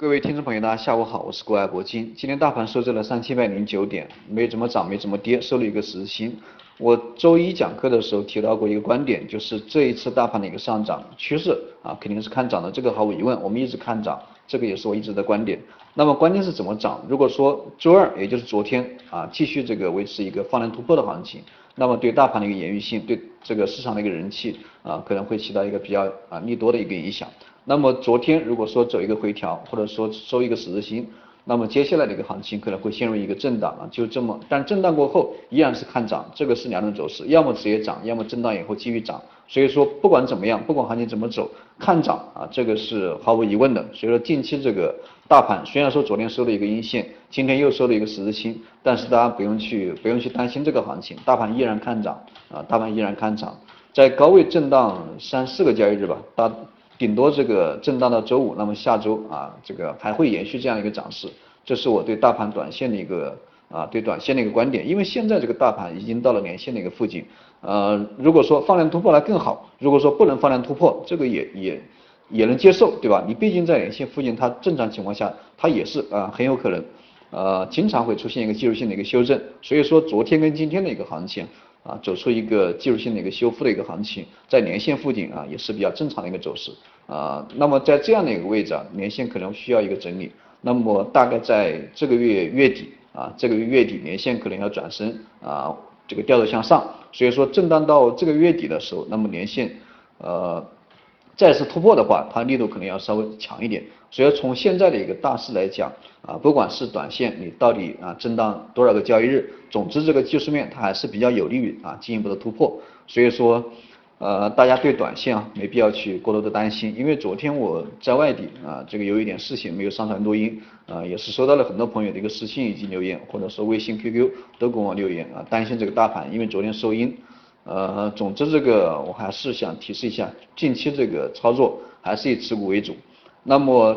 各位听众朋友，大家下午好，我是国爱铂金。今天大盘收在了三千一百零九点，没怎么涨，没怎么跌，收了一个十字星。我周一讲课的时候提到过一个观点，就是这一次大盘的一个上涨趋势啊，肯定是看涨的，这个毫无疑问，我们一直看涨，这个也是我一直的观点。那么关键是怎么涨？如果说周二，也就是昨天啊，继续这个维持一个放量突破的行情，那么对大盘的一个延续性，对这个市场的一个人气啊，可能会起到一个比较啊利多的一个影响。那么昨天如果说走一个回调，或者说收一个十字星，那么接下来的一个行情可能会陷入一个震荡啊，就这么，但震荡过后依然是看涨，这个是两种走势，要么直接涨，要么震荡以后继续涨。所以说不管怎么样，不管行情怎么走，看涨啊，这个是毫无疑问的。所以说近期这个大盘虽然说昨天收了一个阴线，今天又收了一个十字星，但是大家不用去不用去担心这个行情，大盘依然看涨啊，大盘依然看涨，在高位震荡三四个交易日吧，大。顶多这个震荡到周五，那么下周啊，这个还会延续这样一个涨势，这是我对大盘短线的一个啊，对短线的一个观点。因为现在这个大盘已经到了年线的一个附近，呃，如果说放量突破来更好，如果说不能放量突破，这个也也也能接受，对吧？你毕竟在年线附近，它正常情况下它也是啊，很有可能呃经常会出现一个技术性的一个修正。所以说昨天跟今天的一个行情。啊，走出一个技术性的一个修复的一个行情，在年线附近啊，也是比较正常的一个走势啊。那么在这样的一个位置啊，年线可能需要一个整理。那么大概在这个月月底啊，这个月月底年线可能要转身啊，这个调头向上。所以说震荡到这个月底的时候，那么年线呃再次突破的话，它力度可能要稍微强一点。所以从现在的一个大势来讲啊，不管是短线你到底啊震荡多少个交易日，总之这个技术面它还是比较有利于啊进一步的突破。所以说呃大家对短线啊没必要去过多的担心，因为昨天我在外地啊这个有一点事情没有上传录音啊，也是收到了很多朋友的一个私信以及留言，或者说微信 QQ 都给我留言啊担心这个大盘，因为昨天收阴。呃总之这个我还是想提示一下，近期这个操作还是以持股为主。那么，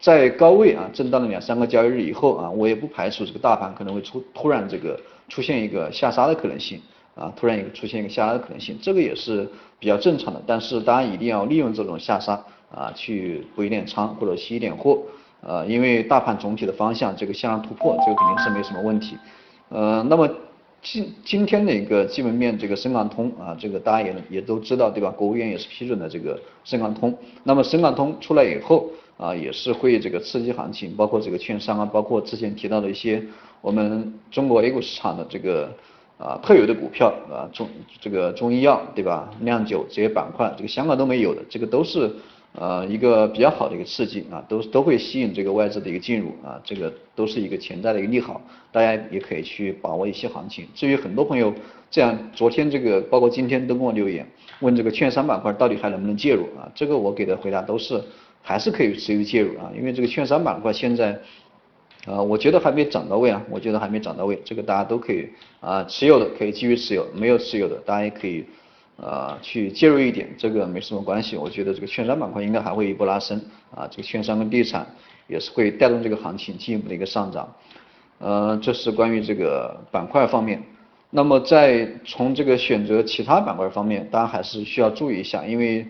在高位啊震荡了两三个交易日以后啊，我也不排除这个大盘可能会出突然这个出现一个下杀的可能性啊，突然一个出现一个下杀的可能性，这个也是比较正常的。但是大家一定要利用这种下杀啊去补一点仓或者吸一点货啊，因为大盘总体的方向这个向上突破，这个肯定是没什么问题。呃，那么。今今天的一个基本面，这个深港通啊，这个大家也也都知道，对吧？国务院也是批准了这个深港通。那么深港通出来以后啊，也是会这个刺激行情，包括这个券商啊，包括之前提到的一些我们中国 A 股市场的这个啊特有的股票啊，中这个中医药对吧？酿酒这些板块，这个香港都没有的，这个都是。呃，一个比较好的一个刺激啊，都都会吸引这个外资的一个进入啊，这个都是一个潜在的一个利好，大家也可以去把握一些行情。至于很多朋友这样，昨天这个包括今天都跟我留言，问这个券商板块到底还能不能介入啊？这个我给的回答都是还是可以持续介入啊，因为这个券商板块现在，呃，我觉得还没涨到位啊，我觉得还没涨到位，这个大家都可以啊持有的可以继续持有，没有持有的大家也可以。呃，去介入一点，这个没什么关系。我觉得这个券商板块应该还会一波拉升啊，这个券商跟地产也是会带动这个行情进一步的一个上涨。呃，这是关于这个板块方面。那么在从这个选择其他板块方面，大家还是需要注意一下，因为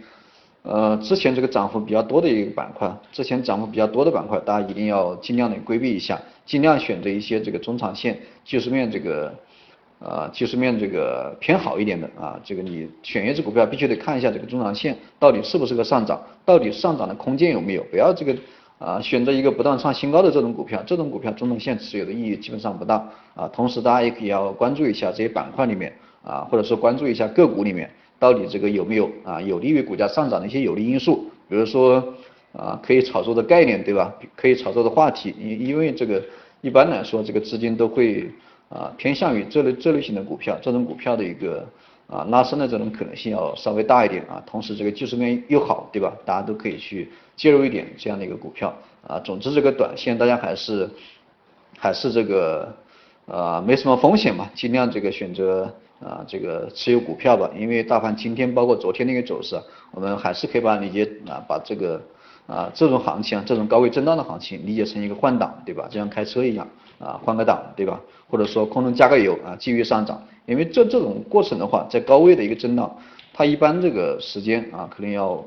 呃之前这个涨幅比较多的一个板块，之前涨幅比较多的板块，大家一定要尽量的规避一下，尽量选择一些这个中长线技术面这个。啊，技术面这个偏好一点的啊，这个你选一只股票必须得看一下这个中长线到底是不是个上涨，到底上涨的空间有没有，不要这个啊选择一个不断创新高的这种股票，这种股票中长线持有的意义基本上不大啊。同时大家也可以要关注一下这些板块里面啊，或者说关注一下个股里面到底这个有没有啊有利于股价上涨的一些有利因素，比如说啊可以炒作的概念对吧？可以炒作的话题，因因为这个一般来说这个资金都会。啊，偏向于这类这类型的股票，这种股票的一个啊拉升的这种可能性要稍微大一点啊，同时这个技术面又好，对吧？大家都可以去介入一点这样的一个股票啊。总之这个短线大家还是还是这个呃没什么风险嘛，尽量这个选择啊这个持有股票吧，因为大盘今天包括昨天那个走势，我们还是可以把理解啊把这个。啊，这种行情啊，这种高位震荡的行情，理解成一个换挡，对吧？就像开车一样，啊，换个挡，对吧？或者说空中加个油啊，继续上涨。因为这这种过程的话，在高位的一个震荡，它一般这个时间啊，可能要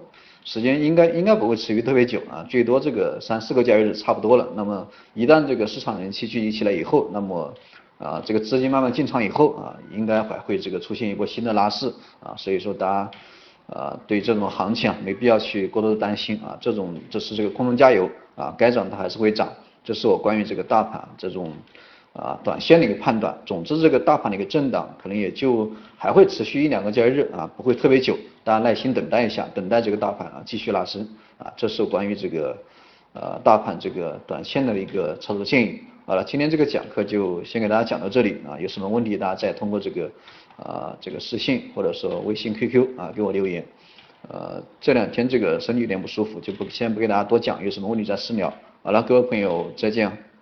时间应该应该不会持续特别久啊，最多这个三四个交易日差不多了。那么一旦这个市场人气聚集起来以后，那么啊这个资金慢慢进场以后啊，应该还会这个出现一波新的拉势啊，所以说大家啊对这种行情啊没必要去过多的担心啊，这种这是这个空中加油啊，该涨它还是会涨，这是我关于这个大盘这种。啊，短线的一个判断，总之这个大盘的一个震荡可能也就还会持续一两个交易日啊，不会特别久，大家耐心等待一下，等待这个大盘啊继续拉升啊，这是关于这个呃大盘这个短线的一个操作建议。好了，今天这个讲课就先给大家讲到这里啊，有什么问题大家再通过这个啊这个私信或者说微信 QQ 啊给我留言。呃，这两天这个身体有点不舒服，就不先不给大家多讲，有什么问题再私聊。好了，各位朋友再见。